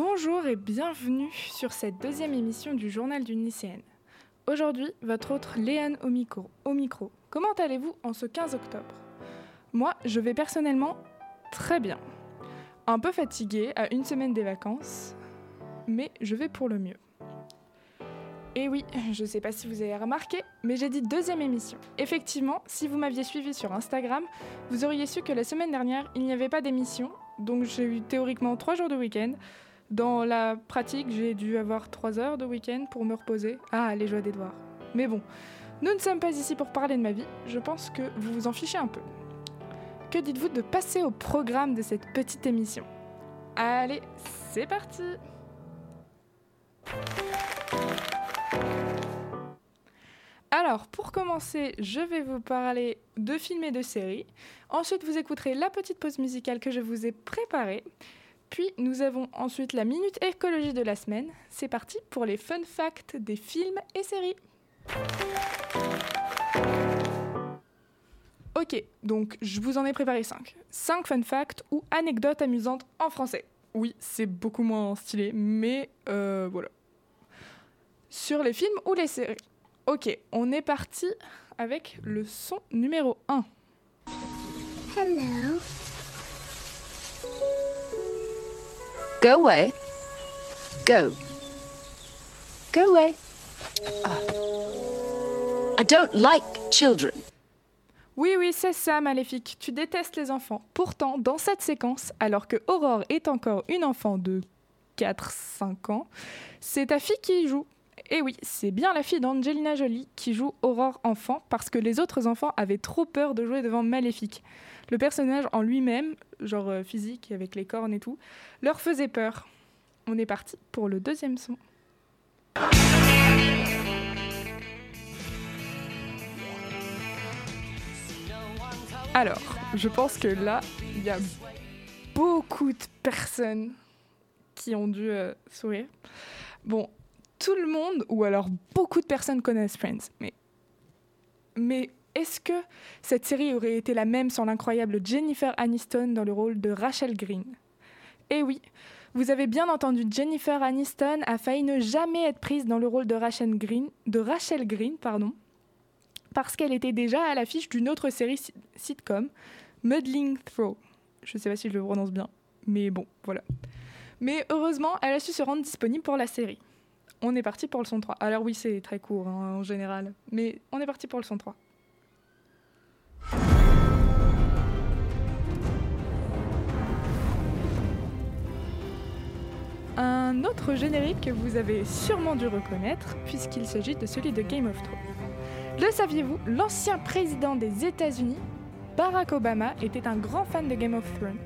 Bonjour et bienvenue sur cette deuxième émission du journal d'une lycéenne. Aujourd'hui, votre autre Léane au micro. Comment allez-vous en ce 15 octobre? Moi, je vais personnellement très bien. Un peu fatiguée à une semaine des vacances, mais je vais pour le mieux. Et oui, je ne sais pas si vous avez remarqué, mais j'ai dit deuxième émission. Effectivement, si vous m'aviez suivi sur Instagram, vous auriez su que la semaine dernière, il n'y avait pas d'émission, donc j'ai eu théoriquement trois jours de week-end. Dans la pratique, j'ai dû avoir trois heures de week-end pour me reposer. Ah, les joies devoirs. Mais bon, nous ne sommes pas ici pour parler de ma vie, je pense que vous vous en fichez un peu. Que dites-vous de passer au programme de cette petite émission? Allez, c'est parti Alors, pour commencer, je vais vous parler de films et de séries. Ensuite, vous écouterez la petite pause musicale que je vous ai préparée. Puis, nous avons ensuite la minute écologie de la semaine. C'est parti pour les fun facts des films et séries. Ok, donc je vous en ai préparé 5. 5 fun facts ou anecdotes amusantes en français. Oui, c'est beaucoup moins stylé, mais euh, voilà. Sur les films ou les séries. Ok, on est parti avec le son numéro 1. Hello. Go away. Go. Go away. Ah. I don't like children. Oui, oui, c'est ça, Maléfique. Tu détestes les enfants. Pourtant, dans cette séquence, alors que Aurore est encore une enfant de 4-5 ans, c'est ta fille qui y joue. Et oui, c'est bien la fille d'Angelina Jolie qui joue Aurore enfant parce que les autres enfants avaient trop peur de jouer devant Maléfique. Le personnage en lui-même, genre euh, physique avec les cornes et tout, leur faisait peur. On est parti pour le deuxième son. Alors, je pense que là, il y a beaucoup de personnes qui ont dû euh, sourire. Bon, tout le monde, ou alors beaucoup de personnes connaissent Friends, mais, est-ce que cette série aurait été la même sans l'incroyable Jennifer Aniston dans le rôle de Rachel Green? Eh oui, vous avez bien entendu, Jennifer Aniston a failli ne jamais être prise dans le rôle de Rachel Green, de Rachel Green pardon, parce qu'elle était déjà à l'affiche d'une autre série sitcom, Muddling Throw. Je ne sais pas si je le prononce bien, mais bon, voilà. Mais heureusement, elle a su se rendre disponible pour la série. On est parti pour le son 3. Alors oui, c'est très court hein, en général, mais on est parti pour le son 3. Un autre générique que vous avez sûrement dû reconnaître, puisqu'il s'agit de celui de Game of Thrones. Le saviez-vous, l'ancien président des États-Unis, Barack Obama, était un grand fan de Game of Thrones.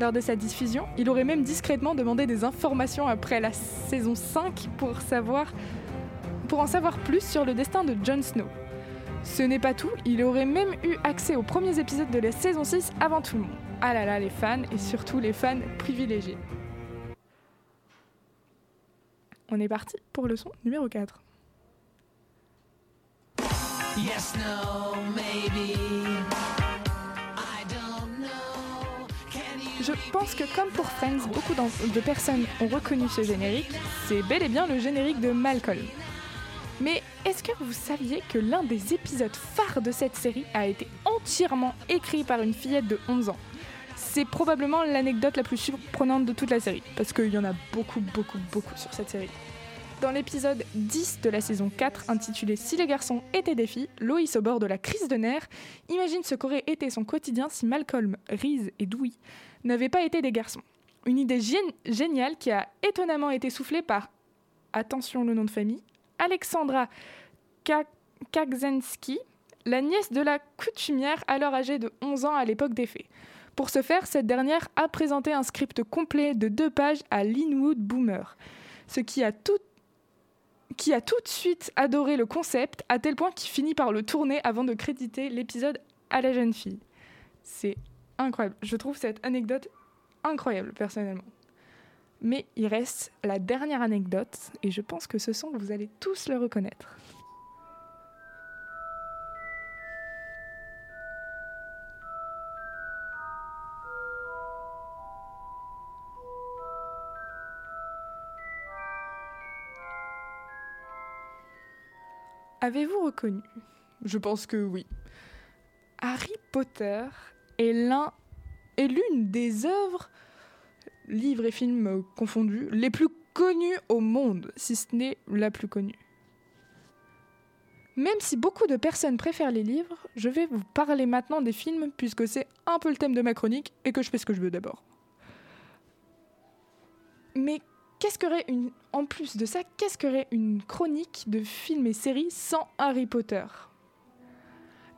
Lors de sa diffusion, il aurait même discrètement demandé des informations après la saison 5 pour, en savoir plus sur le destin de Jon Snow. Ce n'est pas tout, il aurait même eu accès aux premiers épisodes de la saison 6 avant tout le monde. Ah là là, les fans, et surtout les fans privilégiés. On est parti pour le son numéro 4. Yes, no, maybe. Je pense que comme pour Friends, beaucoup de personnes ont reconnu ce générique. C'est bel et bien le générique de Malcolm. Mais est-ce que vous saviez que l'un des épisodes phares de cette série a été entièrement écrit par une fillette de 11 ans? C'est probablement l'anecdote la plus surprenante de toute la série, parce qu'il y en a beaucoup, beaucoup, beaucoup sur cette série. Dans l'épisode 10 de la saison 4, intitulé Si les garçons étaient des filles, Loïs, au bord de la crise de nerfs, imagine ce qu'aurait été son quotidien si Malcolm, Reese et Dewey n'avaient pas été des garçons. Une idée gén- géniale qui a étonnamment été soufflée par, attention le nom de famille, Alexandra Ka- Kakzensky, la nièce de la coutumière alors âgée de 11 ans à l'époque des faits. Pour ce faire, cette dernière a présenté un script complet de deux pages à Linwood Boomer, ce qui a tout qui a tout de suite adoré le concept, à tel point qu'il finit par le tourner avant de créditer l'épisode à la jeune fille. C'est incroyable. Je trouve cette anecdote incroyable, personnellement. Mais il reste la dernière anecdote, et je pense que ce son, vous allez tous le reconnaître. Avez-vous reconnu? Je pense que oui. Harry Potter est l'un l'une des œuvres, livres et films confondus, les plus connues au monde, si ce n'est la plus connue. Même si beaucoup de personnes préfèrent les livres, je vais vous parler maintenant des films puisque c'est un peu le thème de ma chronique et que je fais ce que je veux d'abord. Mais qu'est-ce qu'aurait une en plus de ça, qu'est-ce qu'aurait une chronique de films et séries sans Harry Potter?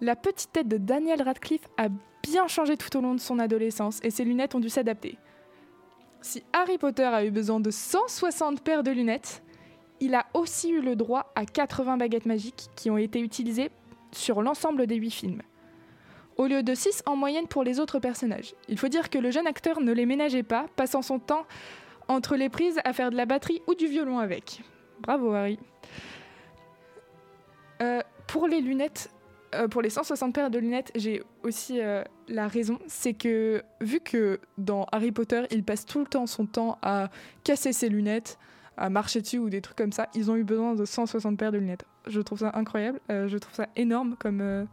La petite tête de Daniel Radcliffe a changé tout au long de son adolescence et ses lunettes ont dû s'adapter. Si Harry Potter a eu besoin de 160 paires de lunettes, il a aussi eu le droit à 80 baguettes magiques qui ont été utilisées sur l'ensemble des 8 films. Au lieu de 6 en moyenne pour les autres personnages. Il faut dire que le jeune acteur ne les ménageait pas, passant son temps entre les prises à faire de la batterie ou du violon avec. Bravo Harry. Euh, pour les lunettes, euh, pour les 160 paires de lunettes, j'ai aussi euh, la raison. C'est que vu que dans Harry Potter, il passe tout le temps son temps à casser ses lunettes, à marcher dessus ou des trucs comme ça, ils ont eu besoin de 160 paires de lunettes. Je trouve ça incroyable. euh, je trouve ça énorme comme,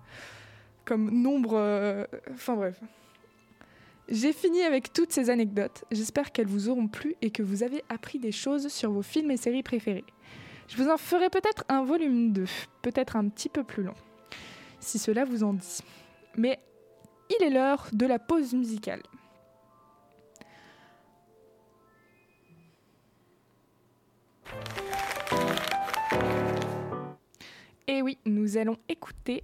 comme nombre. Enfin bref. J'ai fini avec toutes ces anecdotes. J'espère qu'elles vous auront plu et que vous avez appris des choses sur vos films et séries préférés. Je vous en ferai peut-être un volume 2, peut-être un petit peu plus long, si cela vous en dit. Mais il est l'heure de la pause musicale. Et oui, nous allons écouter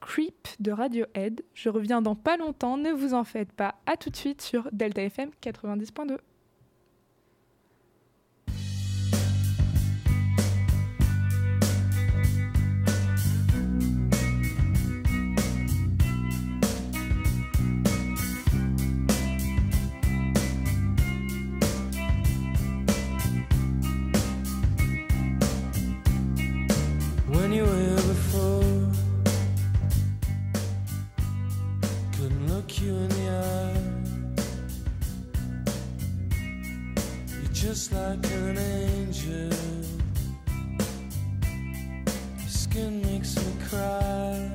Creep de Radiohead. Je reviens dans pas longtemps, ne vous en faites pas. À tout de suite sur Delta FM 90.2. skin makes me cry.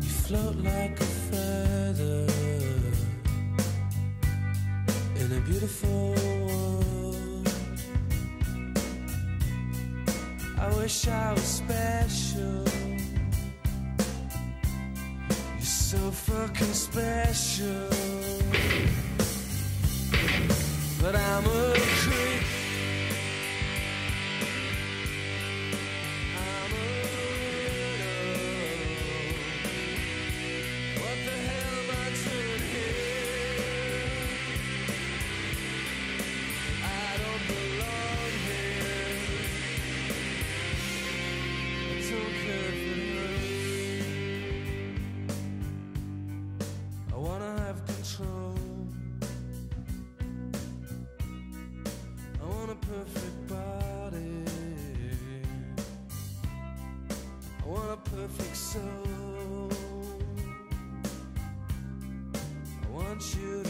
You float like a feather in a beautiful world. I wish I was special. You're so fucking special. But I'm a creep. I want a perfect soul. I want you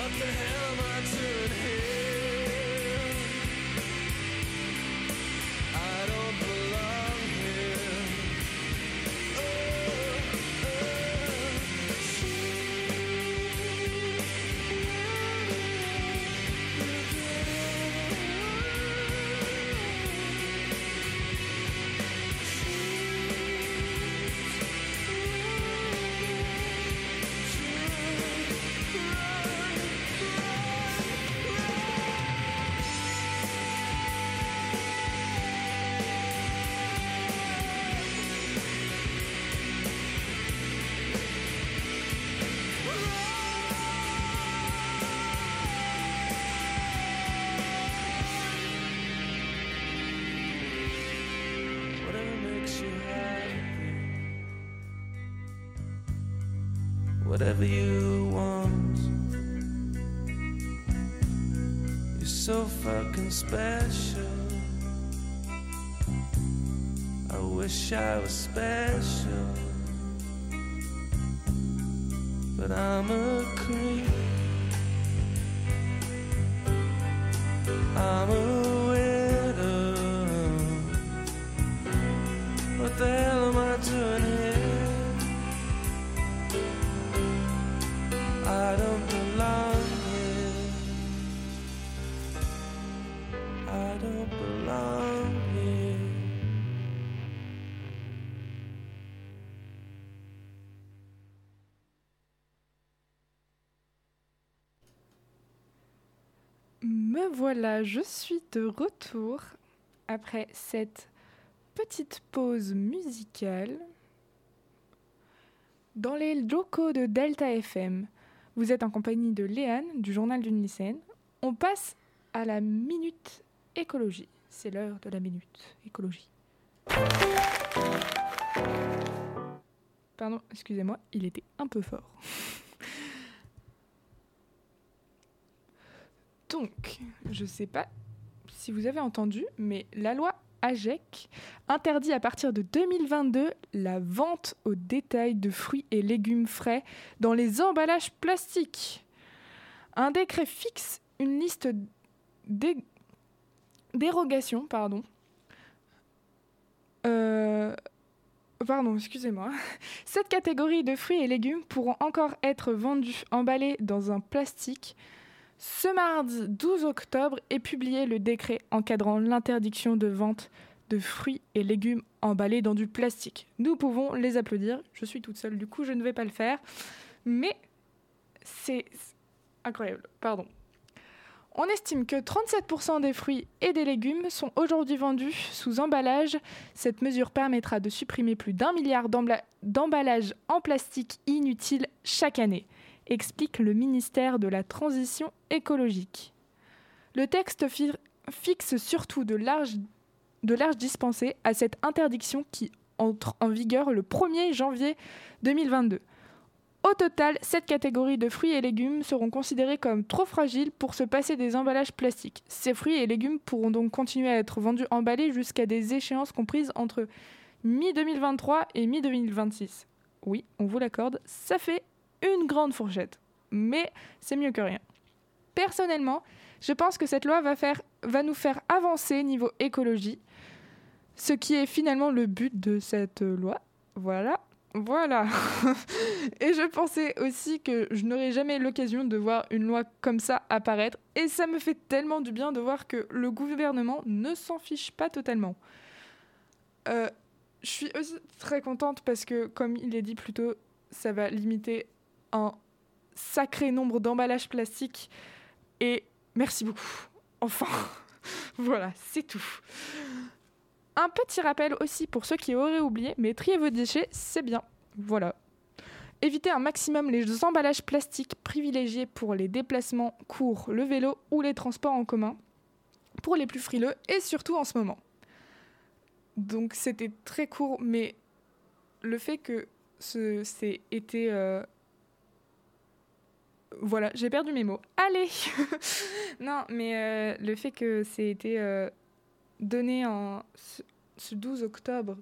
What the hell am I doing whatever you want. You're so fucking special. I wish I was special, but I'm a creep. I'm a widow. What the hell voilà, je suis de retour après cette petite pause musicale dans les locaux de Delta FM. Vous êtes en compagnie de Léane du journal d'une lycéenne. On passe à la minute écologie. C'est l'heure de la minute écologie. Pardon, excusez-moi, il était un peu fort. Donc, je sais pas si vous avez entendu, mais la loi AGEC interdit à partir de 2022 la vente au détail de fruits et légumes frais dans les emballages plastiques. Un décret fixe une liste d'é- dérogations, pardon. Euh, Pardon, excusez-moi. Cette catégorie de fruits et légumes pourront encore être vendus emballés dans un plastique ce mardi 12 octobre est publié le décret encadrant l'interdiction de vente de fruits et légumes emballés dans du plastique. Nous pouvons les applaudir. Je suis toute seule, du coup je ne vais pas le faire. Mais c'est incroyable. Pardon. On estime que 37% des fruits et des légumes sont aujourd'hui vendus sous emballage. Cette mesure permettra de supprimer plus d'un milliard d'emballages en plastique inutiles chaque année explique le ministère de la Transition écologique. Le texte fi- fixe surtout de larges, dispensées à cette interdiction qui entre en vigueur le 1er janvier 2022. Au total, cette catégorie de fruits et légumes seront considérés comme trop fragiles pour se passer des emballages plastiques. Ces fruits et légumes pourront donc continuer à être vendus emballés jusqu'à des échéances comprises entre mi-2023 et mi-2026. Oui, on vous l'accorde, ça fait une grande fourchette. Mais c'est mieux que rien. Personnellement, je pense que cette loi va, faire, va nous faire avancer niveau écologie, ce qui est finalement le but de cette loi. Voilà, voilà. et je pensais aussi que je n'aurais jamais l'occasion de voir une loi comme ça apparaître. Et ça me fait tellement du bien de voir que le gouvernement ne s'en fiche pas totalement. Euh, je suis aussi très contente parce que, comme il est dit plus tôt, ça va limiter un sacré nombre d'emballages plastiques. Et merci beaucoup. Enfin, voilà, c'est tout. Un petit rappel aussi pour ceux qui auraient oublié, mais trier vos déchets, c'est bien. Voilà. Évitez un maximum les emballages plastiques privilégiés pour les déplacements courts, le vélo ou les transports en commun, pour les plus frileux et surtout en ce moment. Donc c'était très court, mais le fait que ce c'est été euh, voilà, j'ai perdu mes mots. Allez Non, mais euh, le fait que c'est été euh, donné en ce, ce 12 octobre,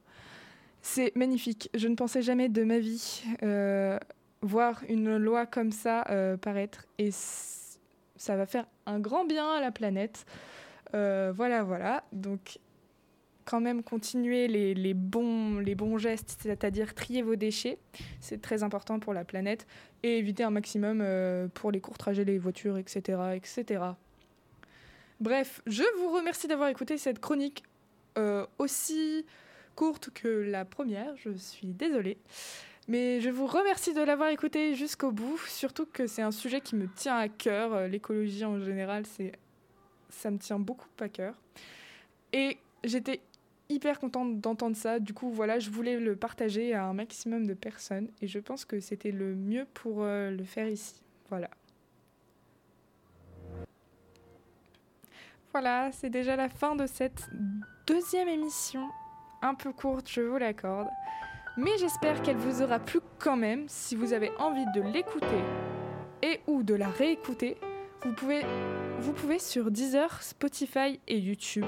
c'est magnifique. Je ne pensais jamais de ma vie euh, voir une loi comme ça paraître et ça va faire un grand bien à la planète. Voilà, voilà. Donc, quand même continuer les, les bons, les bons gestes, c'est-à-dire trier vos déchets. C'est très important pour la planète et éviter un maximum euh, pour les courts trajets, les voitures, etc., etc. Bref, je vous remercie d'avoir écouté cette chronique euh, aussi courte que la première. Je suis désolée. Mais je vous remercie de l'avoir écouté jusqu'au bout, surtout que c'est un sujet qui me tient à cœur. Euh, L'écologie en général, c'est ça me tient beaucoup à cœur. Et j'étais hyper contente d'entendre ça. Du coup, voilà, je voulais le partager à un maximum de personnes et je pense que c'était le mieux pour euh, le faire ici. Voilà. Voilà, c'est déjà la fin de cette deuxième émission, un peu courte, je vous l'accorde. Mais j'espère qu'elle vous aura plu quand même. Si vous avez envie de l'écouter et ou de la réécouter, vous pouvez, vous pouvez sur Deezer, Spotify et YouTube.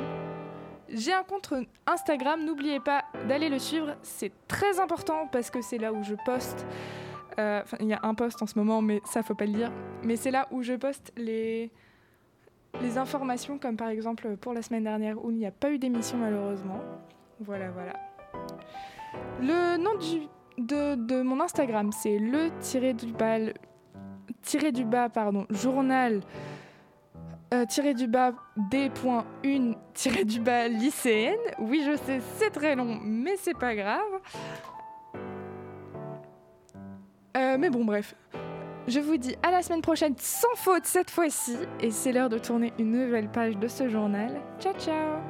J'ai un compte Instagram, n'oubliez pas d'aller le suivre, c'est très important parce que c'est là où je poste. euh, il y a un post en ce moment, mais ça faut pas le dire. Mais c'est là où je poste les, informations, comme par exemple pour la semaine dernière où il n'y a pas eu d'émission malheureusement. Voilà, voilà. Le nom de, mon Instagram, c'est le tiré du bas, tiré du bas, pardon, journal euh, tiré du bas D.1 tiré du bas lycéenne. Oui, je sais, c'est très long, mais c'est pas grave. Euh, mais bon, bref. Je vous dis à la semaine prochaine, sans faute cette fois-ci. Et c'est l'heure de tourner une nouvelle page de ce journal. Ciao, ciao